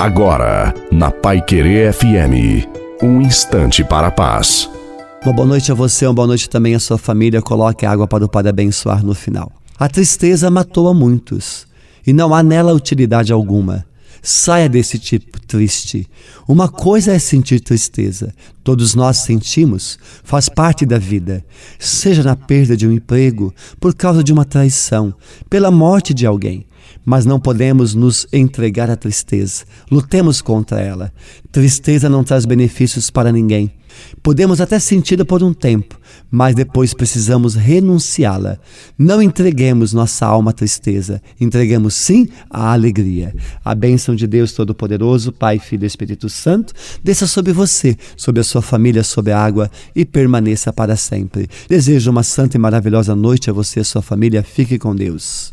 Agora, na Pai Querer FM, um instante para a paz. Uma boa noite a você, uma boa noite também à sua família. Coloque água para o Pai abençoar no final. A tristeza matou a muitos e não há nela utilidade alguma. Saia desse tipo triste. Uma coisa é sentir tristeza. Todos nós sentimos, faz parte da vida. Seja na perda de um emprego, por causa de uma traição, pela morte de alguém. Mas não podemos nos entregar à tristeza. Lutemos contra ela. Tristeza não traz benefícios para ninguém. Podemos até senti-la por um tempo, mas depois precisamos renunciá-la. Não entreguemos nossa alma à tristeza, entreguemos sim a alegria. A bênção de Deus Todo-Poderoso, Pai, Filho e Espírito Santo, desça sobre você, sobre a sua família, sobre a água e permaneça para sempre. Desejo uma santa e maravilhosa noite a você e a sua família. Fique com Deus.